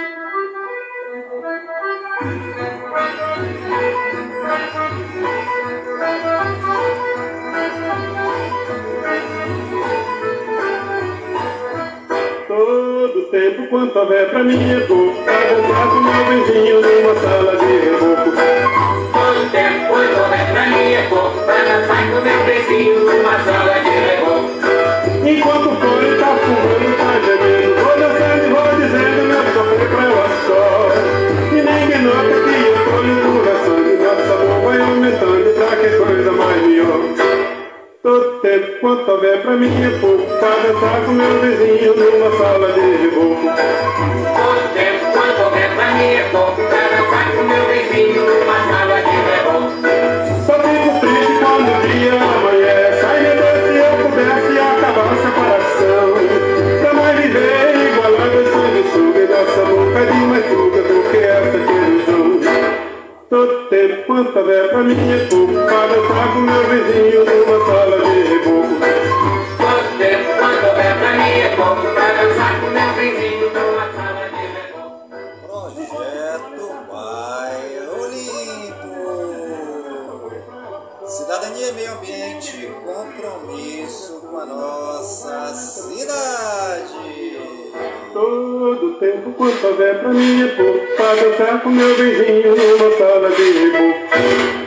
Todo tempo quanto houver pra mim é pouco Pra dançar com meu vizinho numa sala de reboco. Todo tempo quanto houver pra mim é pouco Pra dançar com meu vizinho numa sala de reboco. Enquanto o fone tá nota que eu tô empurraçando Nosso amor vai aumentando pra que coisa mais melhor Todo tempo quanto houver pra mim é pouco Pra dançar com meu vizinho numa sala de reboco Todo tempo quanto houver pra mim é pouco Pra dançar com meu vizinho Todo tempo quanto houver pra mim é pouco Pra dançar com meu vizinho numa sala de reboco Todo tempo quanto houver pra mim é pouco Pra dançar com meu vizinho numa sala de reboco Projeto Bairro Limpo. Cidadania e meio ambiente, compromisso com a nossa cidade. Todo tempo quanto houver pra mim é pouco Pra dançar com meu vizinho numa sala de reboco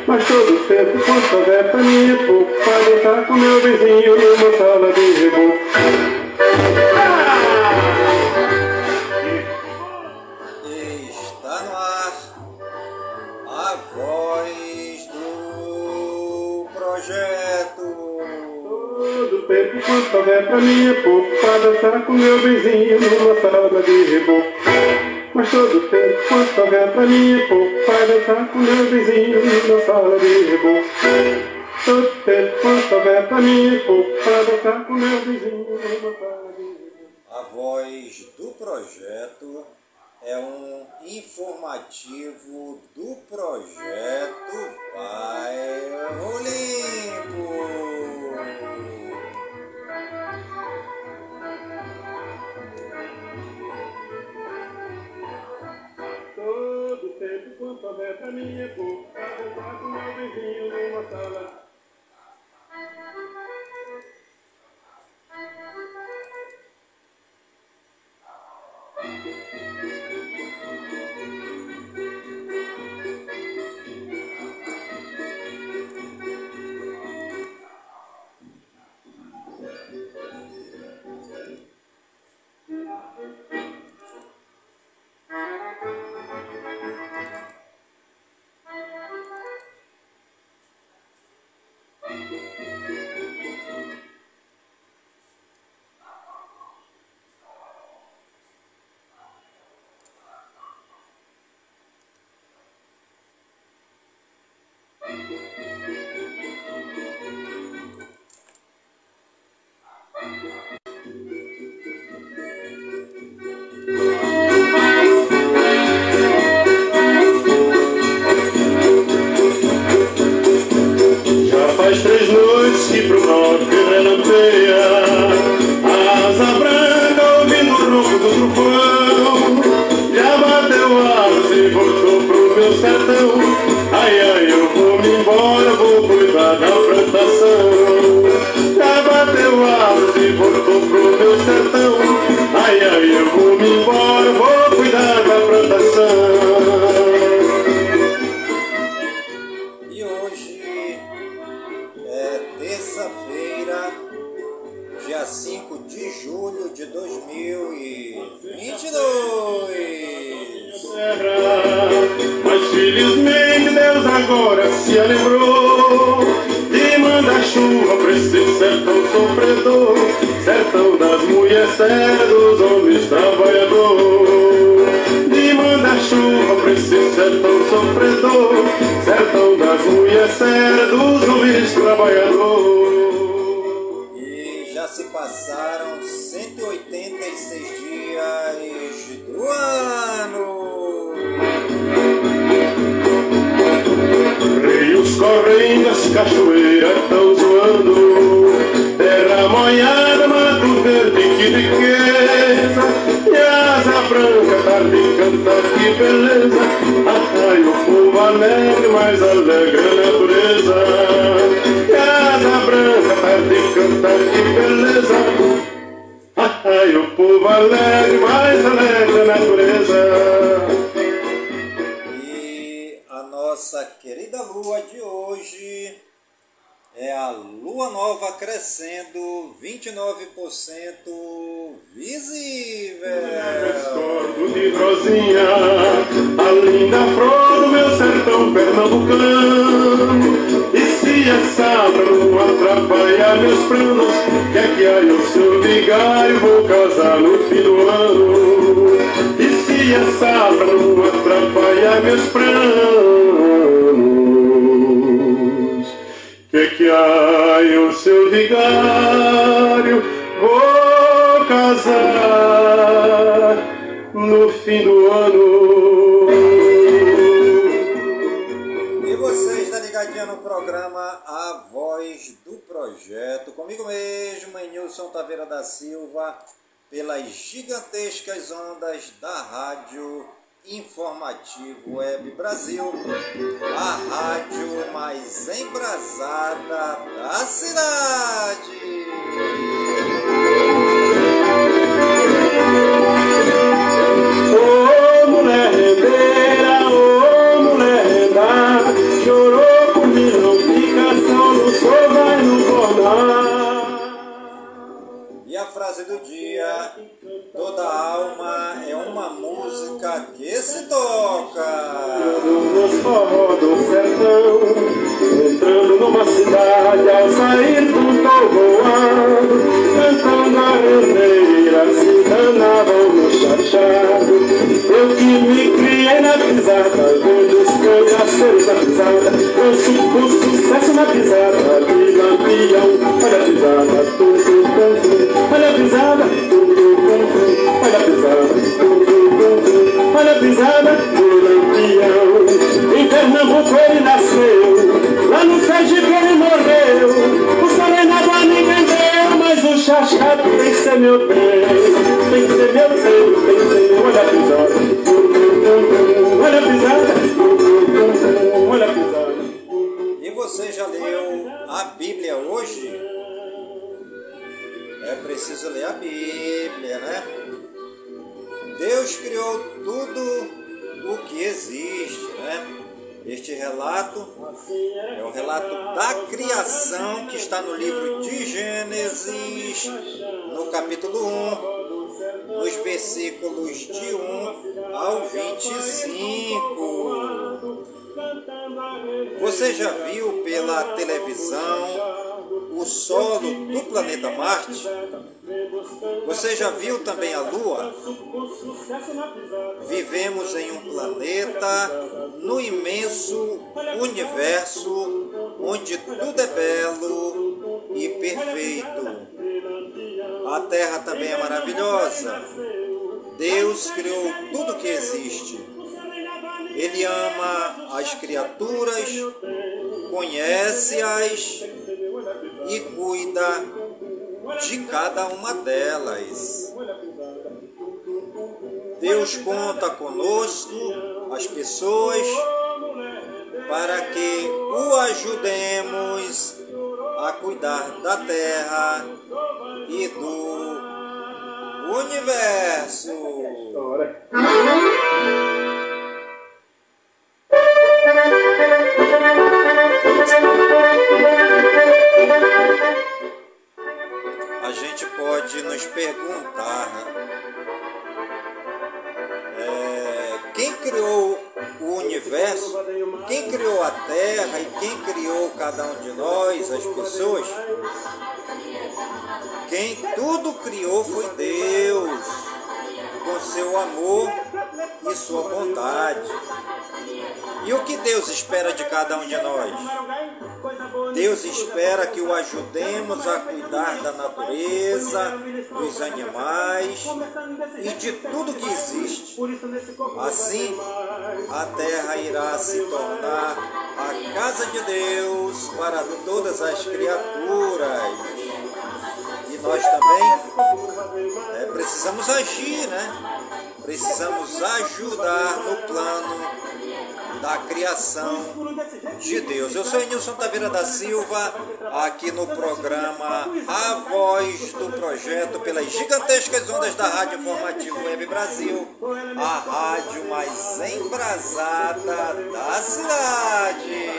Mas todo tempo quanto houver pra mim é pouco Pra dançar com meu vizinho numa sala de reboco Está no ar a voz do projeto. Todo tempo quanto houver pra mim é pouco Pra dançar com meu vizinho numa sala de reboco Mas todo tempo quanto houver pra mim é Pra dançar com meu vizinho numa sala de reboco Todo tempo quanto houver pra mim é Pra dançar com meu vizinho numa sala de A voz do projeto é um informativo do projeto Bairro Limpo. Todo tempo quanto houver pra mim é pouco. Dançar com meu vizinho numa sala. Já que beleza. Ai, o povo alegre, mais alegre a natureza. Casa branca, tarde canta que beleza. Ai, o povo alegre, mais alegre a natureza. E a nossa querida lua de hoje é a lua nova crescendo 29% visível. Discordo de Rosinha, a linda flor do meu sertão pernambucano. E se essa lua atrapalhar meus planos, que é que aí o seu vigário vou casar no fim do ano? E se essa lua atrapalhar meus planos, que que aí o seu vigário vou casar no fim do ano. E você está ligadinha no programa A Voz do Projeto, comigo mesmo, em Nilson Taveira da Silva, pelas gigantescas ondas da Rádio Informativo Web Brasil, a rádio mais embrasada da cidade. Solo do planeta Marte? Você já viu também a Lua? Vivemos em um planeta no imenso universo onde tudo é belo e perfeito. A Terra também é maravilhosa. Deus criou tudo que existe. Ele ama as criaturas, conhece-as e cuida de cada uma delas. Deus conta conosco, as pessoas, para que o ajudemos a cuidar da terra e do universo. A gente pode nos perguntar é, quem criou o universo, quem criou a Terra e quem criou cada um de nós, as pessoas. Quem tudo criou foi Deus, com seu amor e sua bondade. E o que Deus espera de cada um de nós? Deus espera que o ajudemos a cuidar da natureza, dos animais e de tudo que existe. Assim, a terra irá se tornar a casa de Deus para todas as criaturas. Nós também é, precisamos agir, né? precisamos ajudar no plano da criação de Deus. Eu sou Nilson Taveira da Silva, aqui no programa A Voz do Projeto, pelas gigantescas ondas da Rádio Informativo Web Brasil, a rádio mais embrasada da cidade.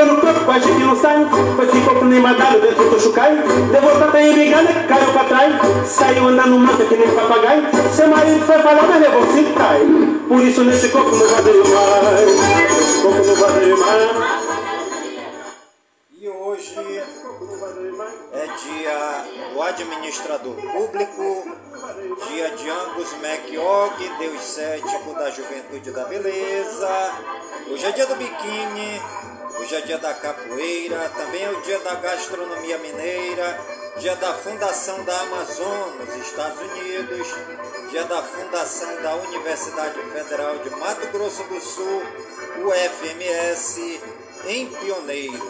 No corpo, quase que não sai. Foi esse copo nem mandado dentro do chucai. Levou tanta embigada que caiu pra trás. Saiu andando manta que nem papagaio. Seu marido foi falar, mas levou cinco cai. Por isso nesse copo não levar. Nesse copo não vai levar. Administrador público, dia de Angus MacOg, Deus cético da juventude da beleza. Hoje é dia do biquíni, hoje é dia da capoeira, também é o dia da gastronomia mineira, dia da fundação da Amazon nos Estados Unidos, dia da fundação da Universidade Federal de Mato Grosso do Sul, UFMS, em Pioneiros.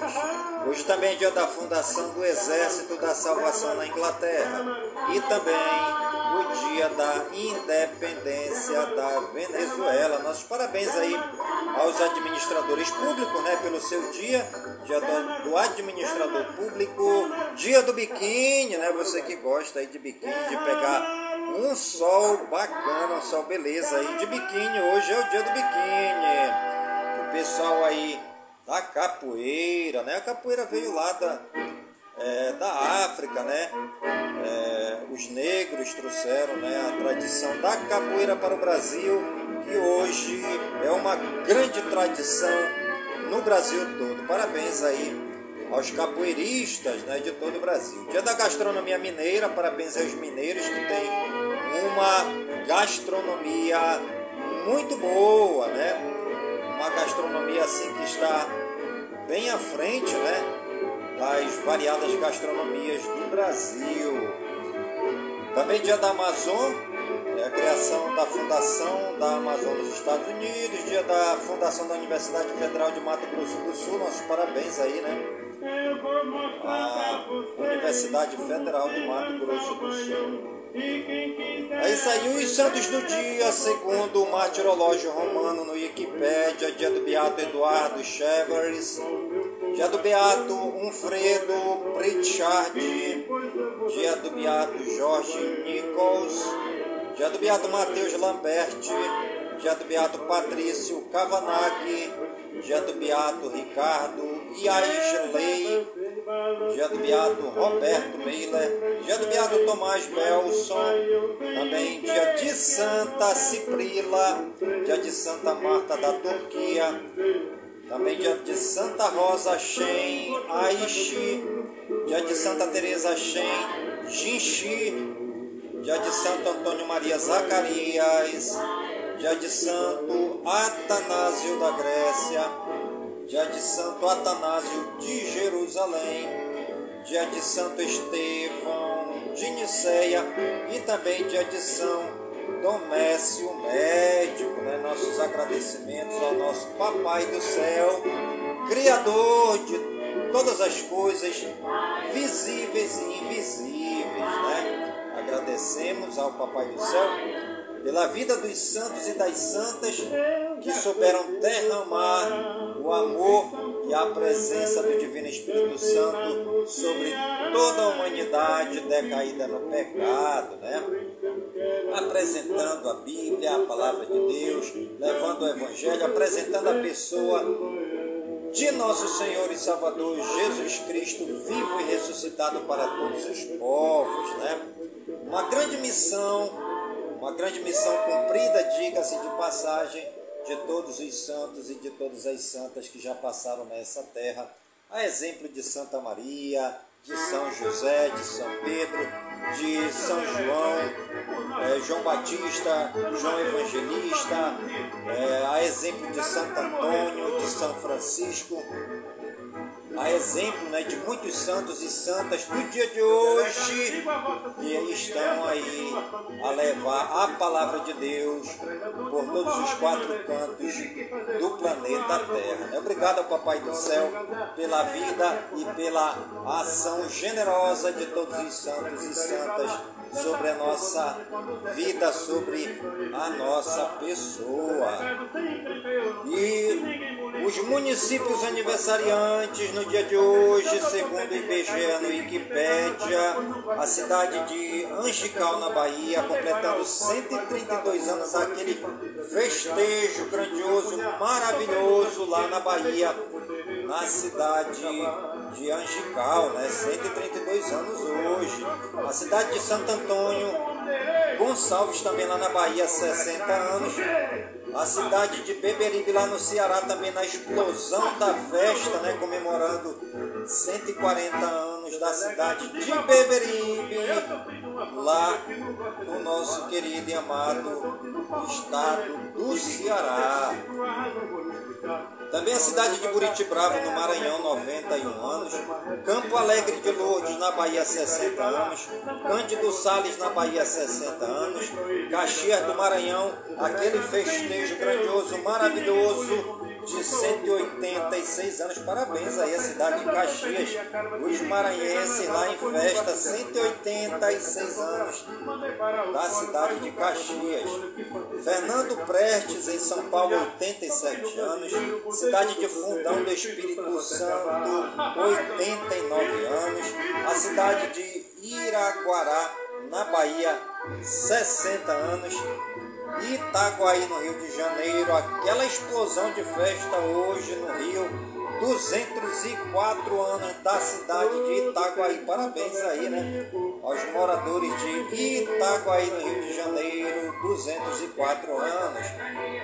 Hoje também é dia da fundação do Exército da Salvação na Inglaterra e também o dia da independência da Venezuela. Nossos parabéns aí aos administradores públicos, né, pelo seu dia, dia do, do administrador público, dia do biquíni, né, você que gosta aí de biquíni, de pegar um sol bacana, um sol beleza aí de biquíni. Hoje é o dia do biquíni. O pessoal aí da capoeira, né? A capoeira veio lá da, é, da África, né? É, os negros trouxeram né, a tradição da capoeira para o Brasil, que hoje é uma grande tradição no Brasil todo. Parabéns aí aos capoeiristas né, de todo o Brasil. Dia da gastronomia mineira, parabéns aos mineiros que têm uma gastronomia muito boa, né? Uma gastronomia assim que está bem à frente, né? Das variadas gastronomias do Brasil. Também dia da Amazon, é a criação da fundação da Amazon nos Estados Unidos, dia da fundação da Universidade Federal de Mato Grosso do Sul, nossos parabéns aí, né? A Universidade Federal de Mato Grosso do Sul. Aí saiu os santos do dia, segundo o martirológio romano no Wikipédia, dia do Beato Eduardo Chevers, dia do Beato Unfredo Pritchard, dia do Beato Jorge Nichols, dia do Beato Mateus Lambert, do Beato Patrício Cavanaghi, do Beato Ricardo dia do Beato Roberto Miller, do Beato Tomás Belson, também dia de Santa Ciprila, dia de Santa Marta da Turquia, também dia de Santa Rosa Shen Aishi, dia de Santa Teresa Shen Jinchi, dia de Santo Antônio Maria Zacarias, dia de Santo Atanásio da Grécia, dia de Santo Atanásio de Jerusalém, dia de Santo Estevão de Niceia e também dia de São Domécio Médico. Né? Nossos agradecimentos ao nosso Papai do Céu, Criador de todas as coisas visíveis e invisíveis. Né? Agradecemos ao Papai do Céu pela vida dos santos e das santas que souberam derramar o amor e a presença do Divino Espírito Santo sobre toda a humanidade decaída no pecado, né? Apresentando a Bíblia, a palavra de Deus, levando o Evangelho, apresentando a pessoa de nosso Senhor e Salvador Jesus Cristo, vivo e ressuscitado para todos os povos, né? Uma grande missão, uma grande missão cumprida, diga-se de passagem, de todos os santos e de todas as santas que já passaram nessa terra, a exemplo de Santa Maria, de São José, de São Pedro, de São João, é, João Batista, João Evangelista, é, a exemplo de Santo Antônio, de São Francisco, a exemplo né, de muitos santos e santas do dia de hoje, que estão aí a levar a palavra de Deus por todos os quatro cantos do planeta Terra. Obrigado ao Papai do Céu pela vida e pela ação generosa de todos os santos e santas sobre a nossa vida, sobre a nossa pessoa. E os municípios aniversariantes no dia de hoje, segundo o IBGE no Wikipédia, a cidade de Angical, na Bahia, completando 132 anos, aquele festejo grandioso, maravilhoso lá na Bahia, na cidade de Angical, né? 132 anos hoje. A cidade de Santo Antônio, Gonçalves também lá na Bahia, 60 anos. A cidade de Beberibe lá no Ceará também na explosão da festa, né? Comemorando 140 anos da cidade de Beberibe, lá no nosso querido e amado estado do Ceará. Também a cidade de Buritibrava, no Maranhão, 91 anos. Campo Alegre de Lourdes, na Bahia, 60 anos. Cândido Sales, na Bahia, 60 anos. Caxias do Maranhão, aquele festejo grandioso, maravilhoso de 186 anos. Parabéns aí à cidade de Caxias. Os maranhenses lá em festa, 186 anos da cidade de Caxias. Fernando Prestes, em São Paulo, 87 anos. Cidade de Fundão do Espírito Santo, 89 anos. A cidade de Iraguará, na Bahia, 60 anos. Itaguaí, no Rio de Janeiro, aquela explosão de festa hoje no Rio, 204 anos da cidade de Itaguaí. Parabéns aí, né? Aos moradores de Itaguaí, no Rio de Janeiro, 204 anos.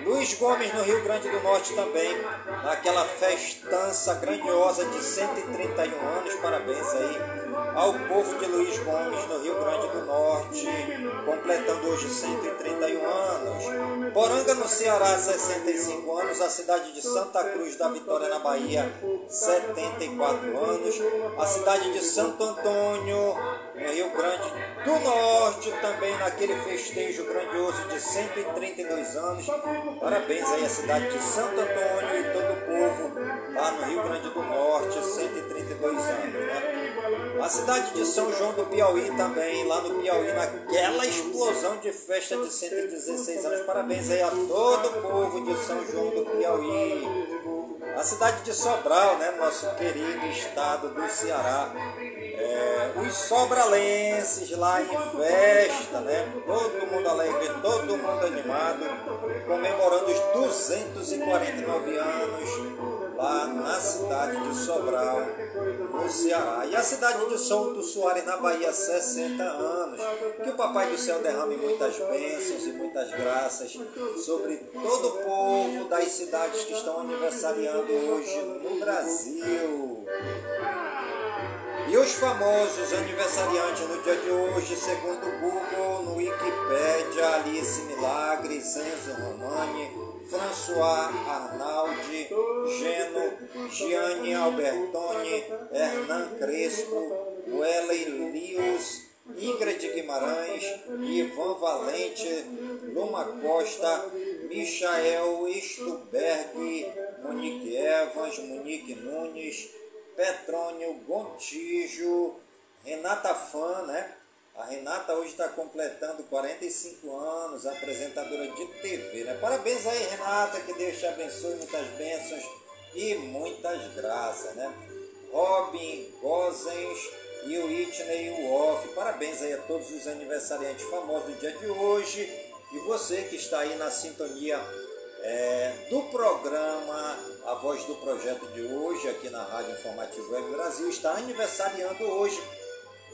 Luiz Gomes, no Rio Grande do Norte também, naquela festança grandiosa de 131 anos. Parabéns aí ao povo de Luiz Gomes, no Rio Grande do Norte, completando hoje 131 anos. Poranga, no Ceará, 65 anos. A cidade de Santa Cruz da Vitória, na Bahia, 74 anos. A cidade de Santo Antônio, no Rio Grande do Norte, também naquele festejo grandioso de 132 anos. Parabéns aí à cidade de Santo Antônio e todo o povo lá no Rio Grande do Norte, 132 anos. Né? A cidade de São João do Piauí também, lá no Piauí, naquela explosão de festa de 116 anos. Parabéns aí a todo o povo de São João do Piauí. A cidade de Sobral, né, nosso querido estado do Ceará. É, os sobralenses lá em festa, né? Todo mundo alegre, todo mundo animado, comemorando os 249 anos lá na cidade de Sobral, no Ceará. E a cidade de Souto Soares, na Bahia, 60 anos. Que o Papai do Céu derrame muitas bênçãos e muitas graças sobre todo o povo das cidades que estão aniversariando hoje no Brasil. E os famosos aniversariantes no dia de hoje, segundo o Google, no Wikipedia, Alice Milagres, Enzo Romani, François Arnaldi, Geno, Gianni Albertoni, Hernan Crespo, Wellen Lius, Ingrid Guimarães, Ivan Valente, Luma Costa, Michael Stuberg, Monique Evans, Monique Nunes, Petrônio Gontijo, Renata Fã, né? A Renata hoje está completando 45 anos, apresentadora de TV. Né? Parabéns aí, Renata, que Deus te abençoe, muitas bênçãos e muitas graças. Né? Robin Gozens e o Whitney Wolf. Parabéns aí a todos os aniversariantes famosos do dia de hoje. E você que está aí na sintonia é, do programa A Voz do Projeto de hoje, aqui na Rádio Informativo Web Brasil, está aniversariando hoje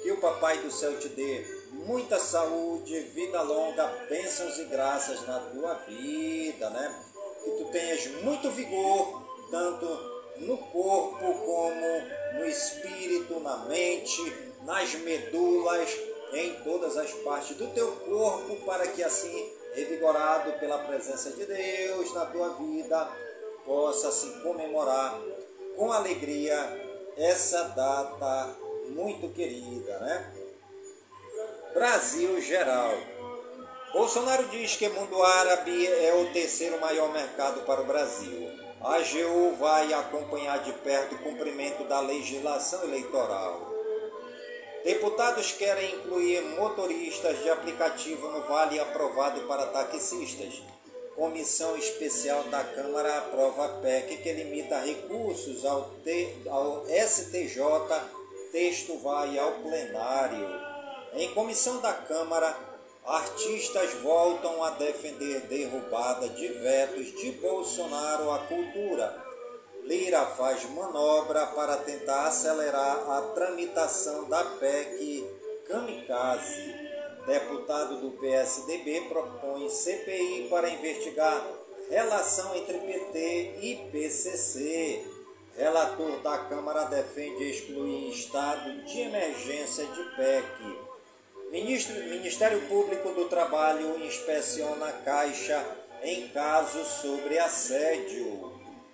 que o Papai do Céu te dê muita saúde, vida longa, bênçãos e graças na tua vida, né? Que tu tenhas muito vigor, tanto no corpo como no espírito, na mente, nas medulas, em todas as partes do teu corpo, para que assim, revigorado pela presença de Deus na tua vida, possa se comemorar com alegria essa data muito querida, né? Brasil geral. Bolsonaro diz que mundo árabe é o terceiro maior mercado para o Brasil. A AGU vai acompanhar de perto o cumprimento da legislação eleitoral. Deputados querem incluir motoristas de aplicativo no vale aprovado para taxistas. Comissão Especial da Câmara aprova a PEC que limita recursos ao, T, ao STJ. Texto vai ao plenário. Em comissão da Câmara, artistas voltam a defender derrubada de vetos de Bolsonaro à cultura. Lira faz manobra para tentar acelerar a tramitação da PEC Kamikaze. Deputado do PSDB propõe CPI para investigar relação entre PT e PCC. Relator da Câmara defende excluir estado de emergência de PEC. Ministro, Ministério Público do Trabalho inspeciona a Caixa em caso sobre assédio.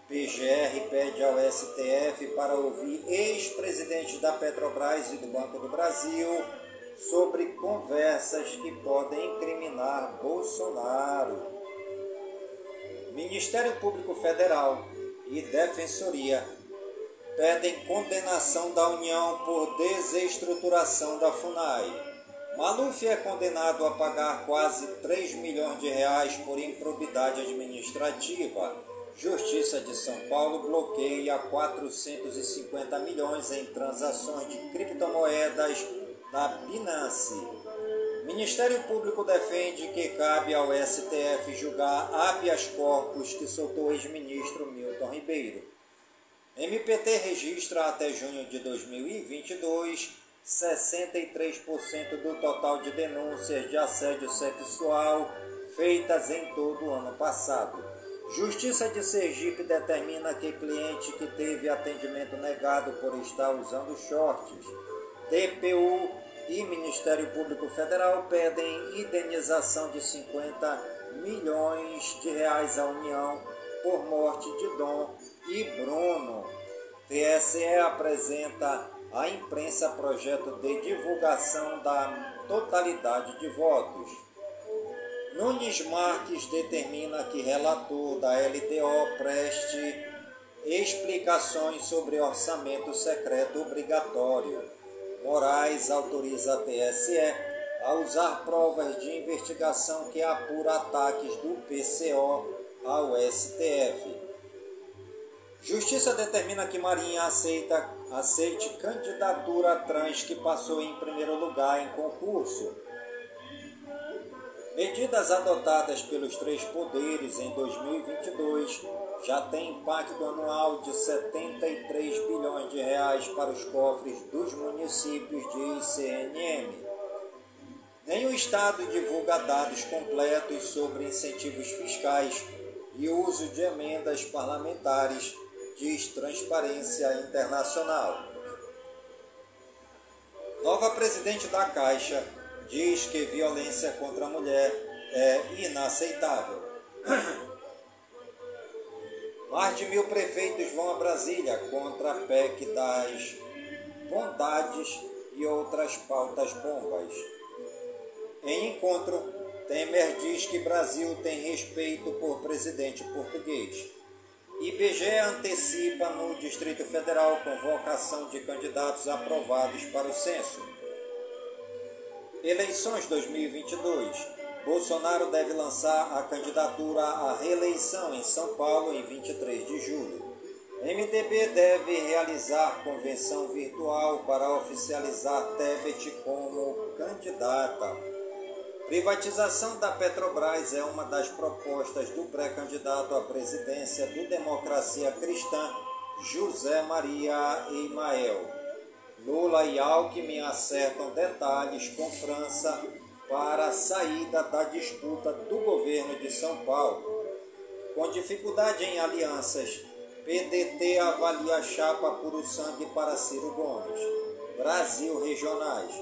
PGR pede ao STF para ouvir ex-presidentes da Petrobras e do Banco do Brasil sobre conversas que podem incriminar Bolsonaro. Ministério Público Federal e Defensoria pedem condenação da União por desestruturação da FUNAI. Maluf é condenado a pagar quase 3 milhões de reais por improbidade administrativa Justiça de São Paulo bloqueia 450 milhões em transações de criptomoedas da Binance. Ministério Público defende que cabe ao STF julgar habeas corpus que soltou ex-ministro Milton Ribeiro. MPT registra até junho de 2022 63% do total de denúncias de assédio sexual feitas em todo o ano passado. Justiça de Sergipe determina que cliente que teve atendimento negado por estar usando shorts. DPU e Ministério Público Federal pedem indenização de 50 milhões de reais à União por morte de Dom e Bruno. TSE apresenta à imprensa projeto de divulgação da totalidade de votos. Nunes Marques determina que relator da LDO preste explicações sobre orçamento secreto obrigatório. Moraes autoriza a TSE a usar provas de investigação que apura ataques do PCO ao STF. Justiça determina que Marinha aceita, aceite candidatura trans que passou em primeiro lugar em concurso. Medidas adotadas pelos três poderes em 2022 já têm impacto anual de 73 bilhões de reais para os cofres dos municípios de ICNM. Nem o Estado divulga dados completos sobre incentivos fiscais e uso de emendas parlamentares, diz Transparência Internacional. Nova presidente da Caixa diz que violência contra a mulher é inaceitável. Mais de mil prefeitos vão a Brasília contra a PEC das bondades e outras pautas bombas. Em encontro, Temer diz que Brasil tem respeito por presidente português. IBGE antecipa no Distrito Federal convocação de candidatos aprovados para o censo. Eleições 2022. Bolsonaro deve lançar a candidatura à reeleição em São Paulo em 23 de julho. MDB deve realizar convenção virtual para oficializar Tebet como candidata. Privatização da Petrobras é uma das propostas do pré-candidato à presidência do Democracia Cristã, José Maria Emael. Lula e Alckmin acertam detalhes com França para a saída da disputa do governo de São Paulo. Com dificuldade em alianças, PDT avalia chapa puro sangue para Ciro Gomes. Brasil Regionais.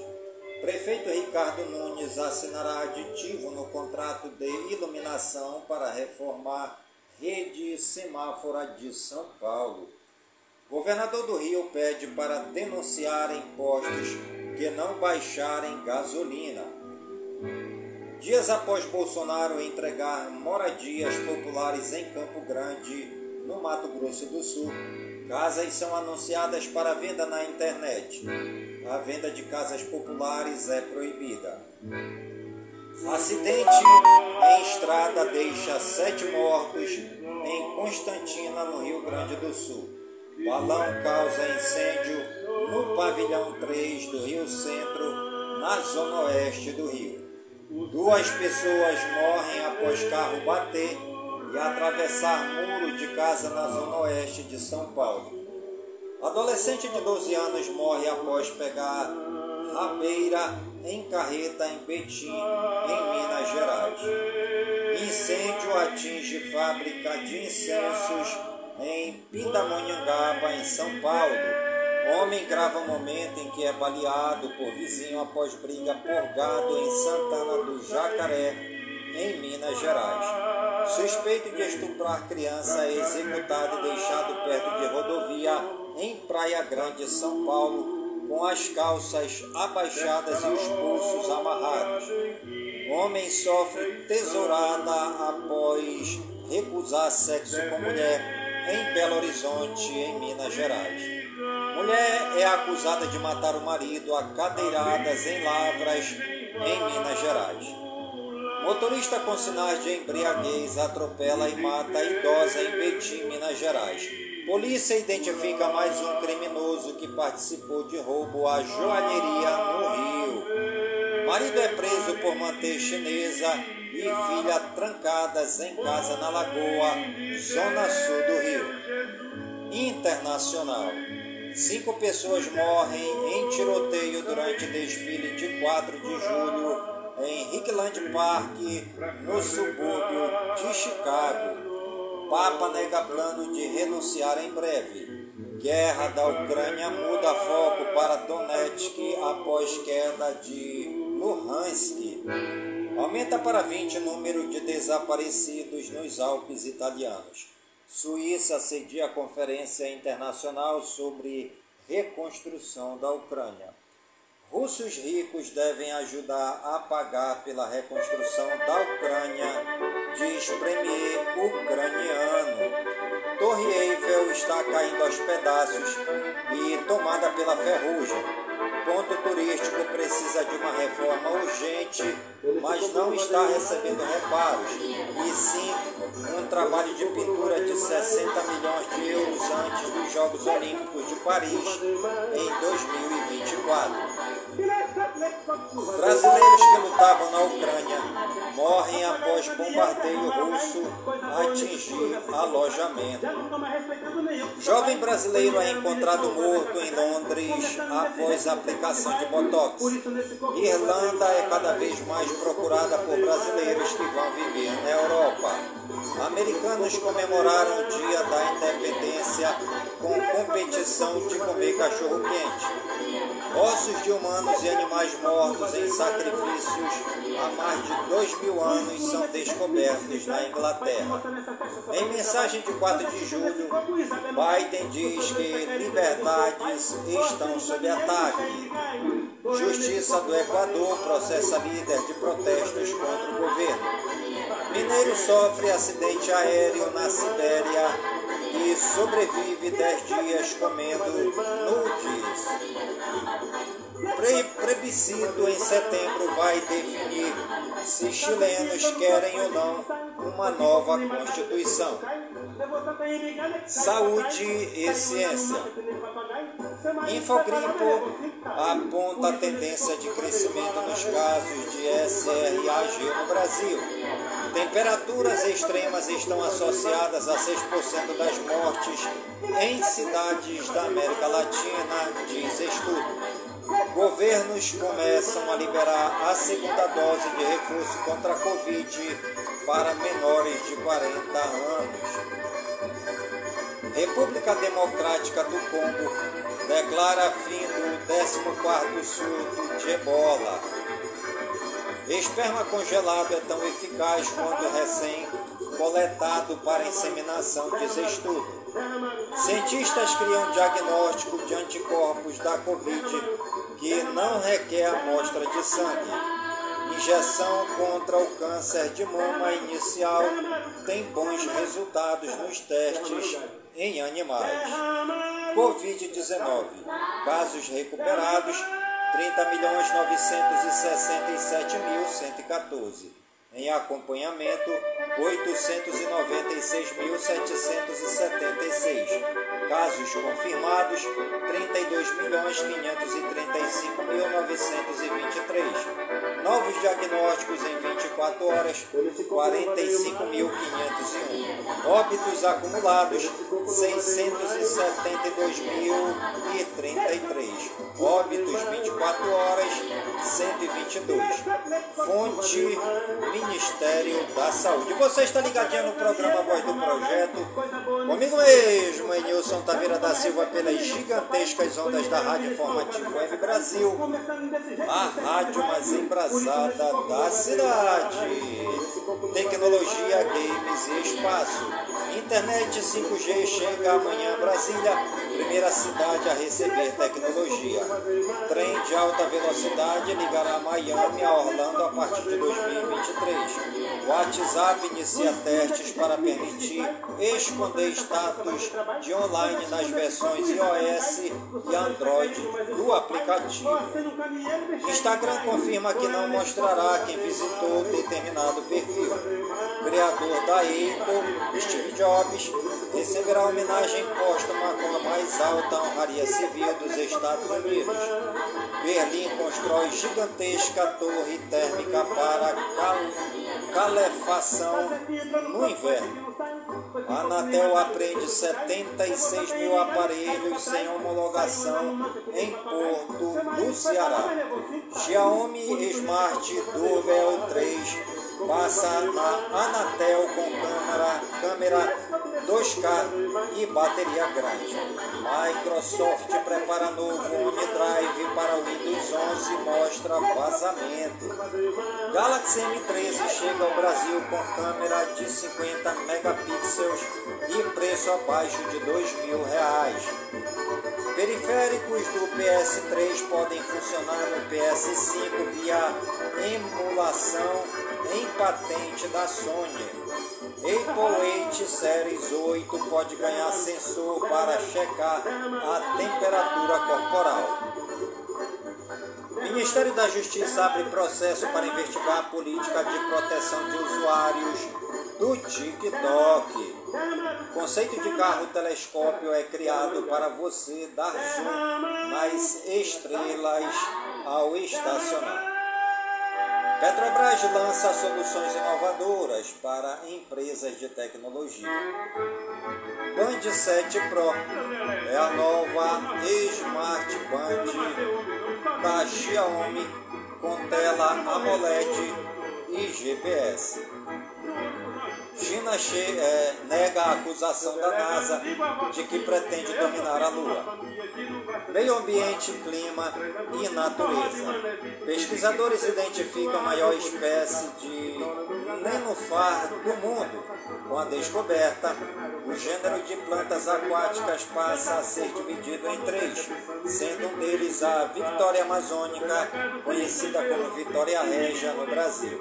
Prefeito Ricardo Nunes assinará aditivo no contrato de iluminação para reformar rede semáfora de São Paulo. Governador do Rio pede para denunciar impostos que não baixarem gasolina. Dias após Bolsonaro entregar moradias populares em Campo Grande, no Mato Grosso do Sul, casas são anunciadas para venda na internet. A venda de casas populares é proibida. Acidente em estrada deixa sete mortos em Constantina, no Rio Grande do Sul. Balão causa incêndio no pavilhão 3 do Rio Centro, na zona oeste do Rio. Duas pessoas morrem após carro bater e atravessar muro de casa na zona oeste de São Paulo. Adolescente de 12 anos morre após pegar rabeira em carreta em Betim, em Minas Gerais. Incêndio atinge fábrica de incensos em Pindamonhangaba, em São Paulo. Homem grava momento em que é baleado por vizinho após briga por gado em Santana do Jacaré, em Minas Gerais. Suspeito de estuprar criança é executado e deixado perto de rodovia em Praia Grande, São Paulo, com as calças abaixadas e os pulsos amarrados. Homem sofre tesourada após recusar sexo com mulher em Belo Horizonte, em Minas Gerais. Mulher é acusada de matar o marido a cadeiradas em Lavras, em Minas Gerais. Motorista com sinais de embriaguez atropela e mata a idosa em Betim, Minas Gerais. Polícia identifica mais um criminoso que participou de roubo à joalheria no Rio. Marido é preso por manter chinesa e filha trancadas em casa na Lagoa, zona sul do Rio. Internacional. Cinco pessoas morrem em tiroteio durante desfile de 4 de julho em Hickland Park, no subúrbio de Chicago. Papa nega plano de renunciar em breve. Guerra da Ucrânia muda foco para Donetsk após queda de Luhansk. Aumenta para 20 o número de desaparecidos nos Alpes italianos. Suíça cedia a Conferência Internacional sobre Reconstrução da Ucrânia. Russos ricos devem ajudar a pagar pela reconstrução da Ucrânia, diz premier ucraniano. Torre Eiffel está caindo aos pedaços e tomada pela ferrugem precisa de uma reforma urgente, mas não está recebendo reparos, e sim um trabalho de pintura de 60 milhões de euros antes dos Jogos Olímpicos de Paris em 2024. Brasileiros que lutavam na Ucrânia morrem após bombardeio russo atingir alojamento. Jovem brasileiro é encontrado morto em Londres após aplicação de botox. Irlanda é cada vez mais procurada por brasileiros que vão viver na Europa. Americanos comemoraram o Dia da Independência com competição de comer cachorro quente. Ossos de humanos e animais mortos em sacrifícios há mais de dois mil anos são descobertos na Inglaterra. Em mensagem de 4 de julho, Biden diz que liberdades estão sob ataque. Justiça do Equador processa líder de protestos contra o governo. Mineiro sofre acidente aéreo na Sibéria e sobrevive dez dias comendo nudes. Pre plebiscito em setembro vai definir se chilenos querem ou não uma nova Constituição. Saúde e ciência. Infogripo aponta a tendência de crescimento nos casos de SRAG no Brasil. Temperaturas extremas estão associadas a 6% das mortes em cidades da América Latina, diz estudo. Governos começam a liberar a segunda dose de reforço contra a Covid para menores de 40 anos. República Democrática do Congo declara fim do 14º surto de ebola. Esperma congelado é tão eficaz quanto recém coletado para inseminação, diz estudo. Cientistas criam diagnóstico de anticorpos da Covid que não requer amostra de sangue. Injeção contra o câncer de mama inicial tem bons resultados nos testes em animais. Covid-19. Casos recuperados 30.967.114. Em acompanhamento, 896.776. Casos confirmados, 32.535.923. Novos diagnósticos em 24 horas, 45.501. Óbitos acumulados, 672.033. Óbitos 24 horas, 122. Fonte Ministério da Saúde. Você está ligadinho no programa Voz do Projeto. Comigo mesmo, Enilson Taveira da Silva, pelas gigantescas ondas da Rádio Informativo Web Brasil, a rádio mais embrasada da cidade. Tecnologia, games e espaço. Internet 5G chega amanhã Brasília, primeira cidade a receber tecnologia. Trem de alta velocidade ligará Miami a Orlando a partir de 2023. O WhatsApp inicia testes para permitir esconder status de online nas versões iOS e Android do aplicativo. Instagram confirma que não mostrará quem visitou determinado perfil. Criador da Apple, Steve Jobs, receberá homenagem póstuma com a mais alta honraria civil dos Estados Unidos. Berlim constrói gigantesca torre térmica para cal calefação no inverno. Anatel apreende 76 mil aparelhos sem homologação em Porto do Ceará. Xiaomi Smart Doorbell 3 passa na Anatel com câmera, câmera 2K e bateria grande. Microsoft prepara novo OneDrive para o Windows 11 e mostra vazamento. Galaxy M13 chega ao Brasil com câmera de 50 megapixels e preço abaixo de dois mil reais. Periféricos do PS3 podem funcionar no PS5 via emulação em patente da Sony. 8 Series 8 pode ganhar sensor para checar a temperatura corporal. Ministério da Justiça abre processo para investigar a política de proteção de usuários do TikTok. Conceito de carro telescópio é criado para você dar zoom nas estrelas ao estacionar. Petrobras lança soluções inovadoras para empresas de tecnologia. Band 7 Pro é a nova Smart Band da Xiaomi com tela AMOLED e GPS. China é, nega a acusação da NASA de que pretende dominar a Lua. Meio ambiente, clima e natureza. Pesquisadores identificam a maior espécie de nenufar do mundo. Com a descoberta, o gênero de plantas aquáticas passa a ser dividido em três, sendo um deles a Victoria amazônica, conhecida como Victoria Regia no Brasil.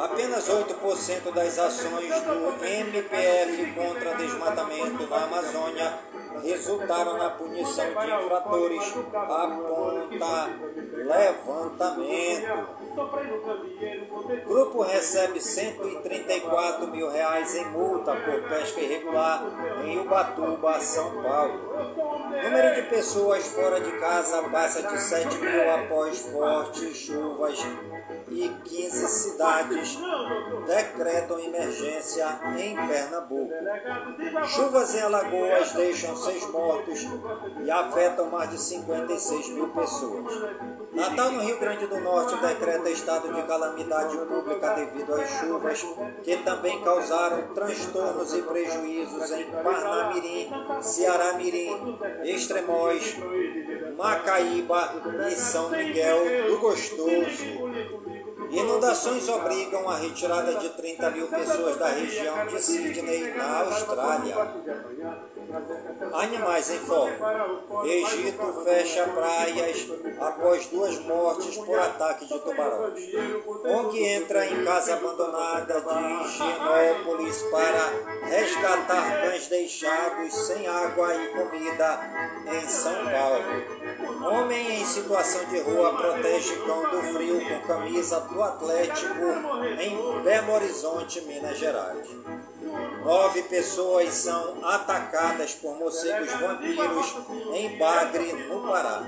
Apenas 8% das ações do MPF contra desmatamento na Amazônia resultaram na punição de infratores, aponta levantamento. Grupo recebe 134 mil reais em multa por pesca irregular em Ubatuba, São Paulo. Número de pessoas fora de casa passa de 7 mil após fortes chuvas e 15 cidades decretam emergência em Pernambuco. Chuvas em Alagoas deixam seis mortos e afetam mais de 56 mil pessoas. Natal no Rio Grande do Norte decreta estado de calamidade pública devido às chuvas, que também causaram transtornos e prejuízos em Parnamirim, Ceará-Mirim, Extremóis, Macaíba e São Miguel do Gostoso. Inundações obrigam a retirada de 30 mil pessoas da região de Sydney, na Austrália. Animais em foco. Egito fecha praias após duas mortes por ataque de tubarões. ONG entra em casa abandonada de Higienópolis para resgatar cães deixados sem água e comida em São Paulo. Homem em situação de rua protege cão do frio com camisa do Atlético em Belo Horizonte, Minas Gerais. Nove pessoas são atacadas por morcegos vampiros em Bagre, no Pará.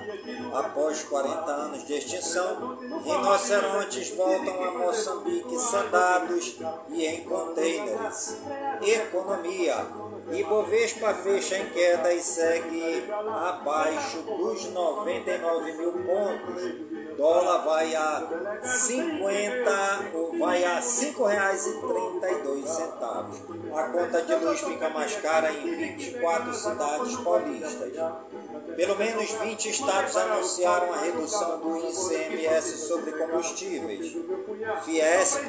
Após 40 anos de extinção, rinocerontes voltam a Moçambique sedados e em containers. Economia. Ibovespa fecha em queda e segue abaixo dos 99 mil pontos dólar vai a 50, vai a R$ 5,32. A conta de luz fica mais cara em 24 cidades paulistas. Pelo menos 20 estados anunciaram a redução do ICMS sobre combustíveis. Fiesp,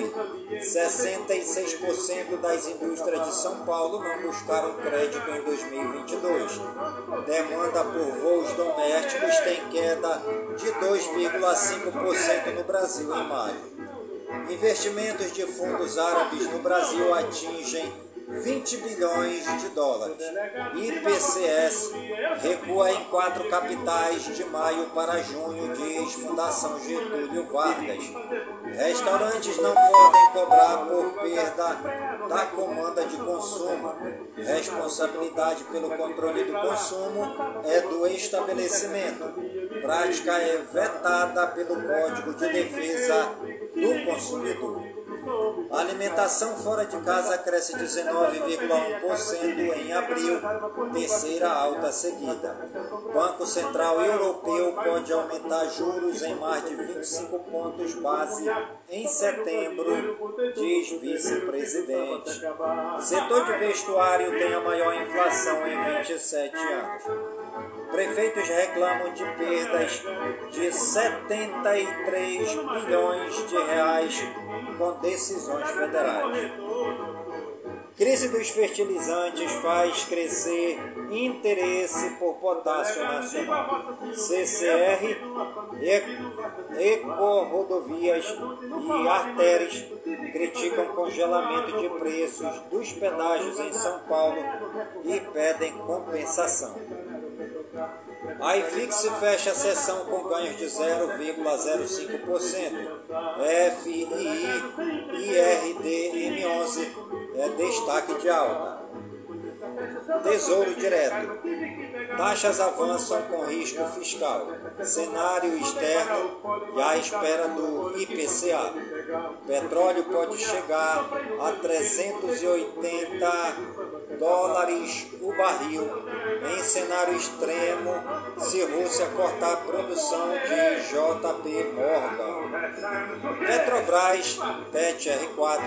66% das indústrias de São Paulo não buscaram crédito em 2022. Demanda por voos domésticos tem queda de 2,5% no Brasil em maio. Investimentos de fundos árabes no Brasil atingem 20 bilhões de dólares. IPCS recua em quatro capitais de maio para junho, diz Fundação Getúlio Vargas. Restaurantes não podem cobrar por perda da comanda de consumo. Responsabilidade pelo controle do consumo é do estabelecimento. Prática é vetada pelo Código de Defesa do Consumidor. A alimentação fora de casa cresce 19,1% em abril, terceira alta seguida. Banco Central Europeu pode aumentar juros em mais de 25 pontos base em setembro, diz vice-presidente. Setor de vestuário tem a maior inflação em 27 anos. Prefeitos reclamam de perdas de 73 bilhões de reais com decisões federais. Crise dos fertilizantes faz crescer interesse por potássio nacional. CCR, Eco-Rodovias e Artérias criticam congelamento de preços dos pedágios em São Paulo e pedem compensação. A IFIX fecha a sessão com ganhos de 0,05%. FII IRD M11 é destaque de alta. Tesouro Direto. Taxas avançam com risco fiscal. Cenário externo e à espera do IPCA. Petróleo pode chegar a 380 dólares o barril em cenário extremo se Rússia cortar a produção de JP Morgan. Petrobras, PET R4,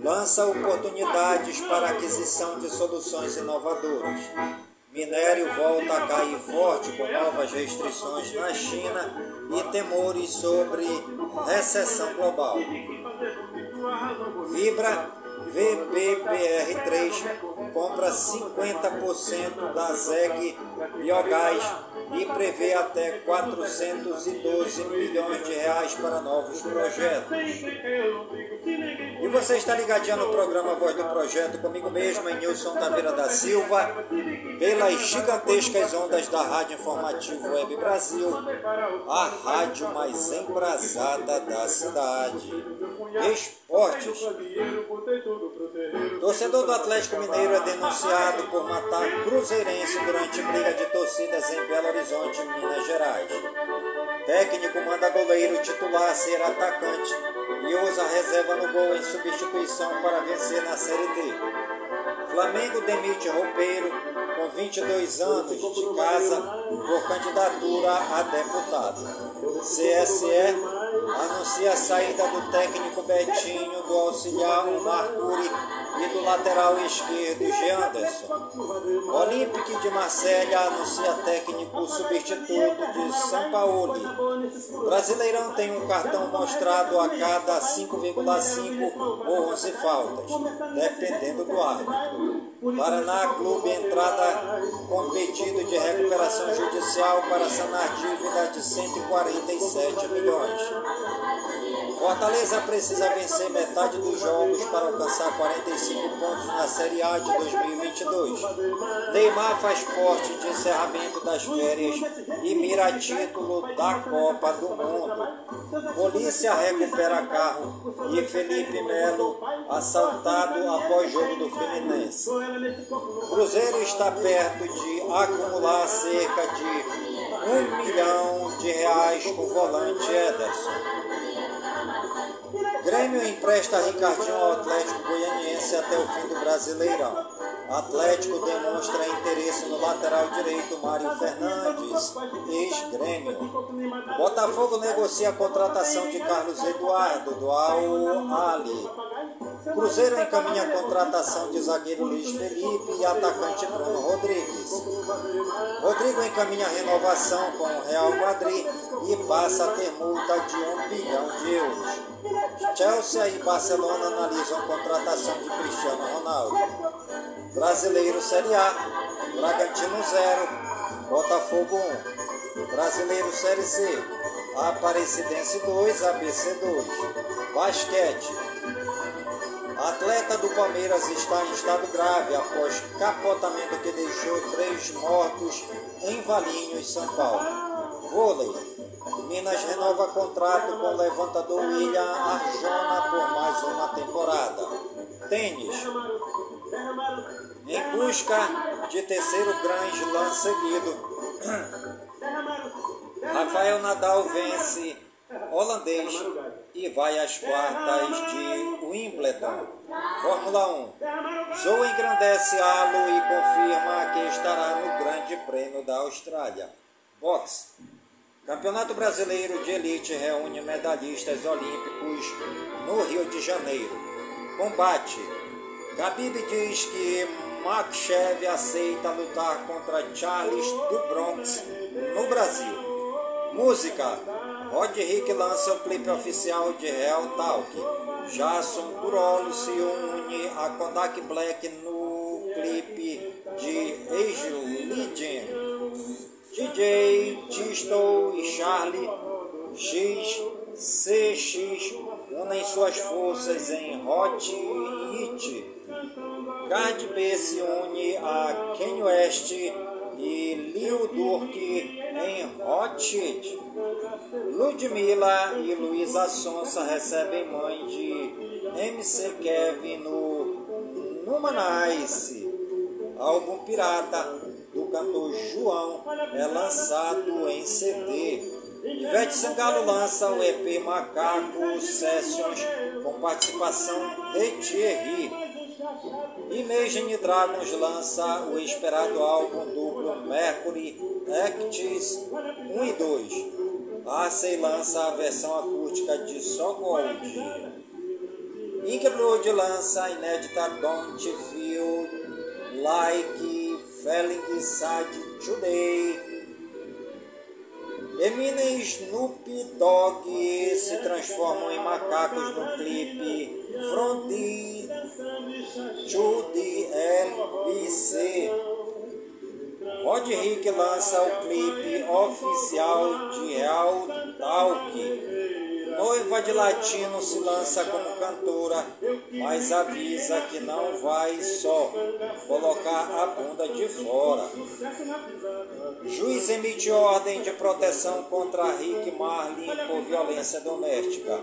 lança oportunidades para aquisição de soluções inovadoras. Minério volta a cair forte com novas restrições na China e temores sobre recessão global. Vibra VPPR3 compra 50% da ZEG Biogás e prevê até 412 milhões de reais para novos projetos. E você está ligadinho no programa Voz do Projeto comigo mesmo, em Nilson Taveira da Silva, pelas gigantescas ondas da Rádio Informativo Web Brasil, a rádio mais embrasada da cidade. Esportes. Torcedor do Atlético Mineiro é denunciado por matar cruzeirense durante briga de torcidas em Belo Horizonte, Minas Gerais. Técnico manda goleiro titular ser atacante e usa reserva no gol em substituição para vencer na Série D. Flamengo demite roupeiro com 22 anos de casa por candidatura a deputado. CSE anuncia a saída do técnico Betinho do auxiliar Marcuri e do lateral esquerdo Anderson. Olympique de Marselha anuncia técnico substituto de São Paulo. Brasileirão tem um cartão mostrado a cada 5,5 ou 11 faltas, dependendo do árbitro. Paraná Clube entrada com pedido de recuperação judicial para sanar dívida de 147 milhões. Fortaleza precisa vencer metade dos jogos para alcançar 45 pontos na Série A de 2022. Neymar faz corte de encerramento das férias e mira título da Copa do Mundo. Polícia recupera carro e Felipe Melo assaltado após jogo do Fluminense. Cruzeiro está perto de acumular cerca de um milhão de reais com o volante Ederson. Grêmio empresta Ricardinho ao Atlético Goianiense até o fim do Brasileirão. Atlético demonstra interesse no lateral direito Mário Fernandes, ex-Grêmio. Botafogo negocia a contratação de Carlos Eduardo do Al-Ali. Cruzeiro encaminha a contratação de zagueiro Luiz Felipe e atacante Bruno Rodrigues. Rodrigo encaminha a renovação com o Real Madrid e passa a ter multa de 1 bilhão de euros. Chelsea e Barcelona analisam a contratação de Cristiano Ronaldo. Brasileiro Série A, Bragantino 0, Botafogo 1. Brasileiro Série C, Aparecidense 2, ABC 2. Basquete, Atleta do Palmeiras está em estado grave após capotamento que deixou três mortos em Valinhos, São Paulo. Vôlei. Minas renova contrato com o levantador William Arjona por mais uma temporada. Tênis. Em busca de terceiro Grand Slam seguido. Rafael Nadal vence holandês e vai às quartas de Wimbledon. Fórmula 1. Zou engrandece Halo e confirma que estará no Grande Prêmio da Austrália. Boxe. Campeonato Brasileiro de Elite reúne medalhistas olímpicos no Rio de Janeiro. Combate. Khabib diz que Makhachev aceita lutar contra Charles do Bronx no Brasil. Música. Rod Rick lança o clipe oficial de Real Talk. Jason Burolo se une a Kodak Black no clipe de Age Legend. DJ Tisto e Charlie XCX unem suas forças em Hot Hit. Cardi B se une a Kanye West e Lil Durk em Hit. Ludmilla e Luísa Sonsa recebem mãe de MC Kevin no Numanice. Álbum Pirata do cantor João é lançado em CD. Ivete Sangalo lança o EP Macaco Sessions com participação de Thierry. Imagine Dragons lança o esperado álbum duplo Mercury Acts 1 e 2. Arcey lança a versão acústica de Só Gold. Ink Blood lança a inédita Don't Feel Like Feeling Sad Today. Eminem e Snoop Dogg se transformam em macacos no clipe To the LBC. Rod Rick lança o clipe oficial de Real Talk. Noiva de Latino se lança como cantora, mas avisa que não vai só colocar a bunda de fora. Juiz emite ordem de proteção contra Rick Marlin por violência doméstica.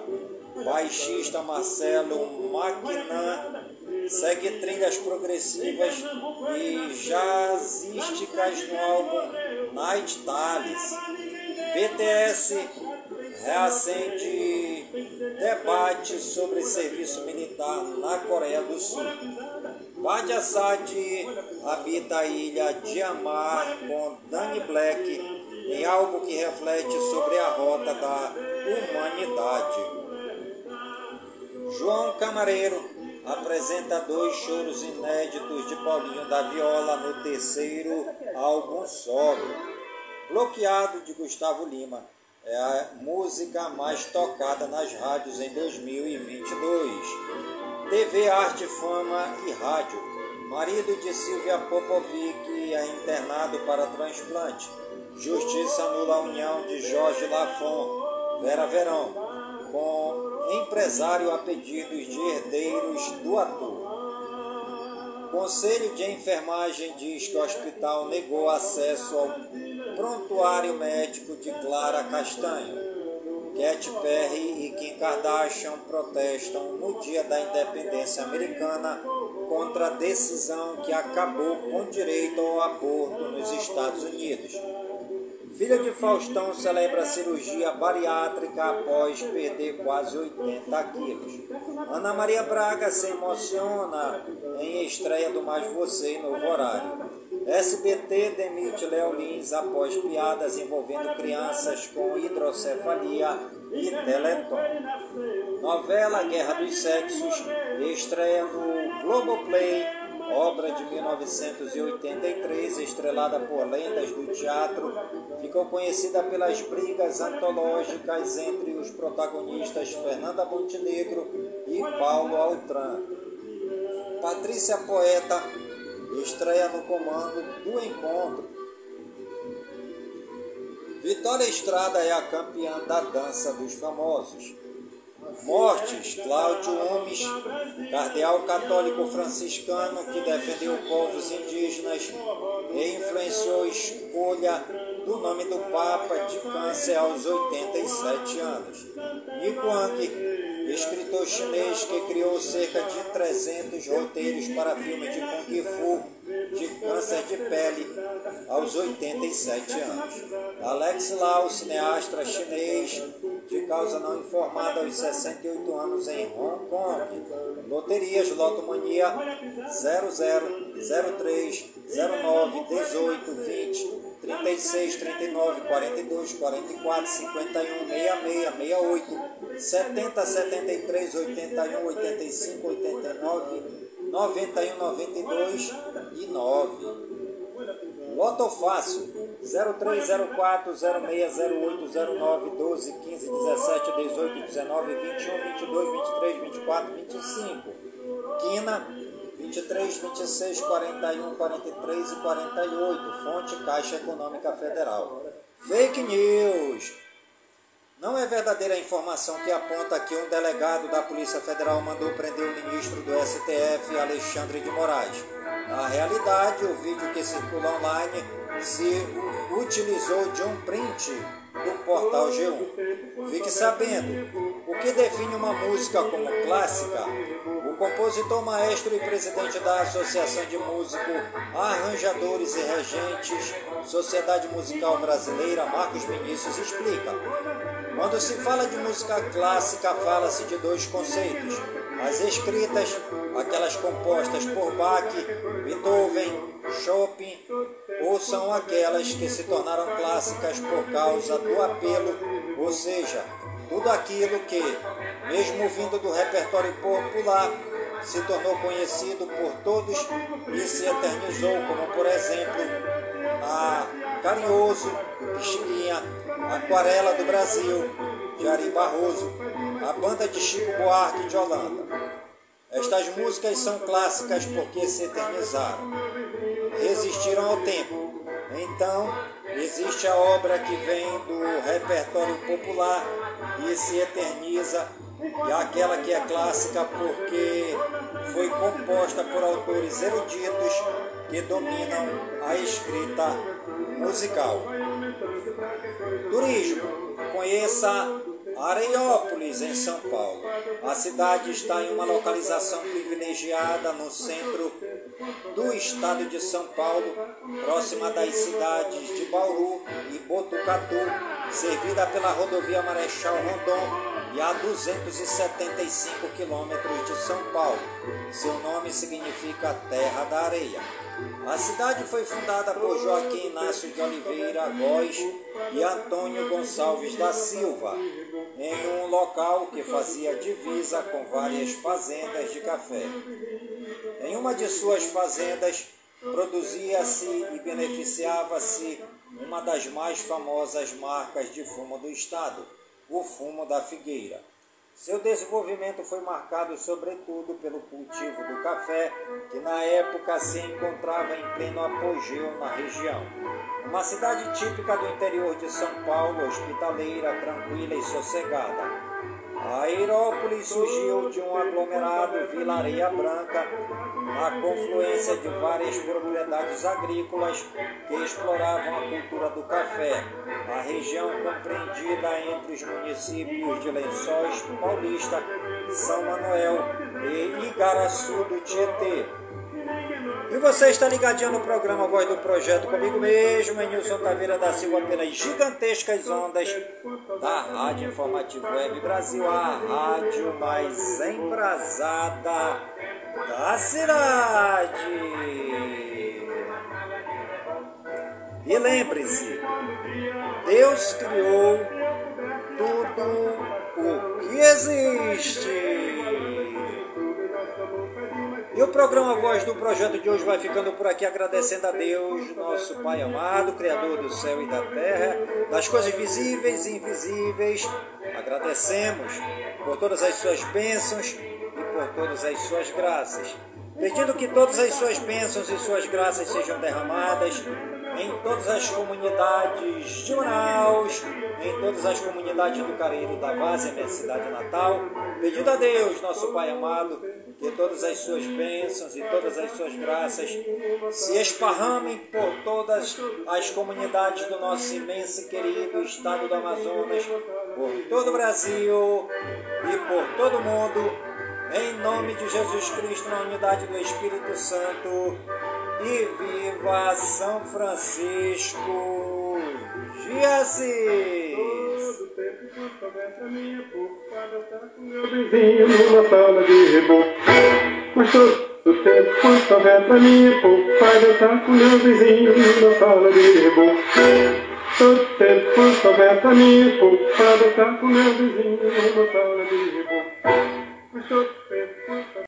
Baixista Marcelo Maquinan segue trilhas progressivas e jazzísticas no álbum Night Tales. BTS reacende debate sobre serviço militar na Coreia do Sul. Bad Assad habita a ilha de Amar com Danny Black em algo que reflete sobre a rota da humanidade. João Camareiro apresenta dois choros inéditos de Paulinho da Viola no terceiro álbum solo. Bloqueado de Gustavo Lima é a música mais tocada nas rádios em 2022. TV Arte, Fama e Rádio. Marido de Silvia Popovic é internado para transplante. Justiça anula a união de Jorge Lafon, Vera Verão, com empresário a pedidos de herdeiros do ator. Conselho de Enfermagem diz que o hospital negou acesso ao prontuário médico de Clara Castanho. Katy Perry e Kim Kardashian protestam no dia da independência americana contra a decisão que acabou com direito ao aborto nos Estados Unidos. Filha de Faustão celebra cirurgia bariátrica após perder quase 80 quilos. Ana Maria Braga se emociona em estreia do Mais Você em novo horário. SBT demite Léo Lins após piadas envolvendo crianças com hidrocefalia e teleton. Novela Guerra dos Sexos estreia no Globoplay, obra de 1983, estrelada por lendas do teatro, ficou conhecida pelas brigas antológicas entre os protagonistas Fernanda Montenegro e Paulo Altran. Patrícia Poeta estreia no comando do encontro. Vitória Estrada é a campeã da dança dos famosos. Mortes, Cláudio Gomes, cardeal católico franciscano que defendeu povos indígenas e influenciou a escolha do nome do Papa de câncer aos 87 anos. Nico escritor chinês que criou cerca de 300 roteiros para filmes de Kung Fu de câncer de pele aos 87 anos. Alex Lau, cineasta chinês de causa não informada aos 68 anos em Hong Kong. Loterias Lotomania 0003 09 18 20 36, 39, 42, 44, 51, 66, 68, 70, 73, 81, 85, 89, 91, 92 e 9. Loto Fácil 0304 0608 09 12 15 17 18 19 21 22 23 24 25 Quina 23 26 41 43 e 48 Fonte Caixa Econômica Federal Fake News não é verdadeira a informação que aponta que um delegado da Polícia Federal mandou prender o ministro do STF, Alexandre de Moraes. Na realidade, o vídeo que circula online se utilizou de um print do portal G1. Fique sabendo, o que define uma música como clássica? Compositor, maestro e presidente da Associação de Músicos, Arranjadores e Regentes, Sociedade Musical Brasileira, Marcos Vinícius, explica. Quando se fala de música clássica, fala-se de dois conceitos. As escritas, aquelas compostas por Bach, Beethoven, Chopin, ou são aquelas que se tornaram clássicas por causa do apelo, ou seja, tudo aquilo que, mesmo vindo do repertório popular, se tornou conhecido por todos e se eternizou, como por exemplo a Carinhoso, Pixinguinha, Aquarela do Brasil, Jari Barroso, a banda de Chico Buarque de Holanda. Estas músicas são clássicas porque se eternizaram, resistiram ao tempo. Então, existe a obra que vem do repertório popular e se eterniza, e aquela que é clássica porque foi composta por autores eruditos que dominam a escrita musical. Turismo. Conheça Areiópolis, em São Paulo. A cidade está em uma localização privilegiada no centro do estado de São Paulo, próxima das cidades de Bauru e Botucatu, servida pela rodovia Marechal Rondon e a 275 quilômetros de São Paulo. Seu nome significa Terra da Areia. A cidade foi fundada por Joaquim Inácio de Oliveira Góes e Antônio Gonçalves da Silva. em um local que fazia divisa com várias fazendas de café. Em uma de suas fazendas, produzia-se e beneficiava-se uma das mais famosas marcas de fumo do estado, o fumo da figueira. Seu desenvolvimento foi marcado sobretudo pelo cultivo do café, que na época se encontrava em pleno apogeu na região. Uma cidade típica do interior de São Paulo, hospitaleira, tranquila e sossegada. A Aerópolis surgiu de um aglomerado Vila Areia Branca, a confluência de várias propriedades agrícolas que exploravam a cultura do café. A região compreendida entre os municípios de Lençóis Paulista, São Manuel e Igaraçu do Tietê. E você está ligadinho no programa Voz do Projeto comigo mesmo, Nilson Taveira da Silva, pelas gigantescas ondas da Rádio Informativo Web Brasil, a rádio mais embrasada da cidade. E lembre-se, Deus criou tudo o que existe. E o programa Voz do Projeto de hoje vai ficando por aqui, agradecendo a Deus, nosso Pai amado, Criador do céu e da terra, das coisas visíveis e invisíveis. Agradecemos por todas as suas bênçãos e por todas as suas graças. Pedindo que todas as suas bênçãos e suas graças sejam derramadas em todas as comunidades de Manaus, em todas as comunidades do Careiro da Várzea, minha cidade natal, pedindo a Deus, nosso Pai amado, que todas as suas bênçãos e todas as suas graças se esparramem por todas as comunidades do nosso imenso e querido estado do Amazonas, por todo o Brasil e por todo o mundo, em nome de Jesus Cristo, na unidade do Espírito Santo e viva São Francisco de Tempo enquanto pra mim é pouco para estar com meu vizinho numa sala de reboco. Mas todo tempo pra mim é pouco para estar com meu vizinho numa sala de reboco. Todo tempo houver pra mim é pouco para estar com meu vizinho numa sala de reboco. Mas todo tempo enquanto